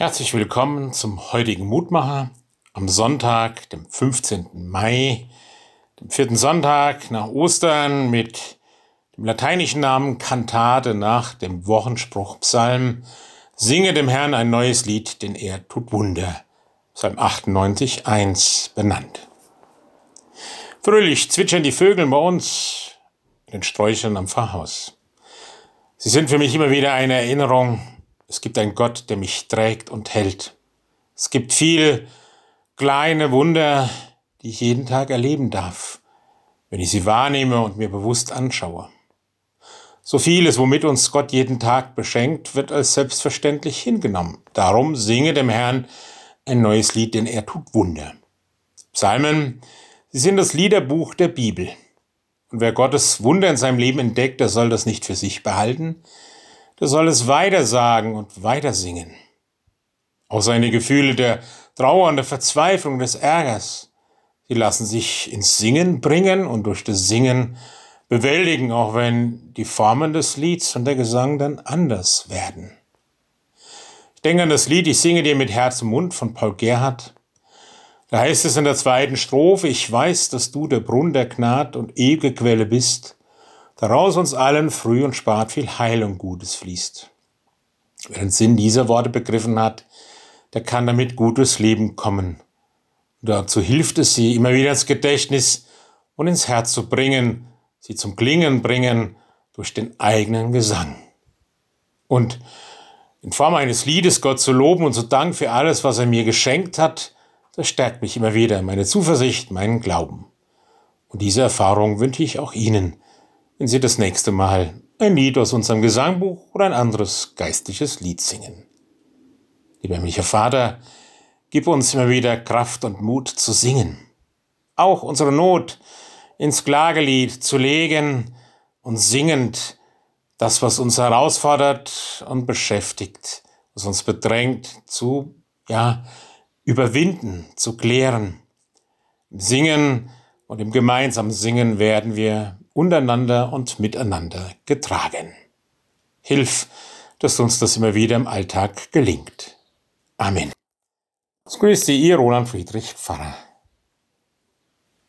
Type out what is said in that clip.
Herzlich willkommen zum heutigen Mutmacher am Sonntag, dem 15. Mai, dem vierten Sonntag nach Ostern mit dem lateinischen Namen Kantate nach dem Wochenspruch Psalm. Singe dem Herrn ein neues Lied, denn er tut Wunder. Psalm 98, 1 benannt. Fröhlich zwitschern die Vögel bei uns in den Sträuchern am Pfarrhaus. Sie sind für mich immer wieder eine Erinnerung es gibt einen Gott, der mich trägt und hält. Es gibt viele kleine Wunder, die ich jeden Tag erleben darf, wenn ich sie wahrnehme und mir bewusst anschaue. So vieles, womit uns Gott jeden Tag beschenkt, wird als selbstverständlich hingenommen. Darum singe dem Herrn ein neues Lied, denn er tut Wunder. Psalmen, sie sind das Liederbuch der Bibel. Und wer Gottes Wunder in seinem Leben entdeckt, der soll das nicht für sich behalten, der soll es weitersagen und weitersingen. Auch seine Gefühle der Trauer und der Verzweiflung, des Ärgers, sie lassen sich ins Singen bringen und durch das Singen bewältigen, auch wenn die Formen des Lieds und der Gesang dann anders werden. Ich denke an das Lied Ich singe dir mit Herz und Mund von Paul Gerhardt. Da heißt es in der zweiten Strophe, ich weiß, dass du der Brunn der Gnad und ewige Quelle bist, daraus uns allen früh und spät viel Heil und Gutes fließt. Wer den Sinn dieser Worte begriffen hat, der kann damit gut durchs Leben kommen. Dazu hilft es, sie immer wieder ins Gedächtnis und ins Herz zu bringen, sie zum Klingen bringen durch den eigenen Gesang. Und in Form eines Liedes Gott zu loben und zu danken für alles, was er mir geschenkt hat, das stärkt mich immer wieder, meine Zuversicht, meinen Glauben. Und diese Erfahrung wünsche ich auch Ihnen, wenn Sie das nächste Mal ein Lied aus unserem Gesangbuch oder ein anderes geistliches Lied singen. Lieber Micha Vater, gib uns immer wieder Kraft und Mut zu singen, auch unsere Not ins Klagelied zu legen und singend das, was uns herausfordert und beschäftigt, was uns bedrängt, zu, ja, überwinden, zu klären. Im Singen und im gemeinsamen Singen werden wir untereinander und miteinander getragen. Hilf, dass uns das immer wieder im Alltag gelingt. Amen. Es Sie, Ihr Roland Friedrich Pfarrer.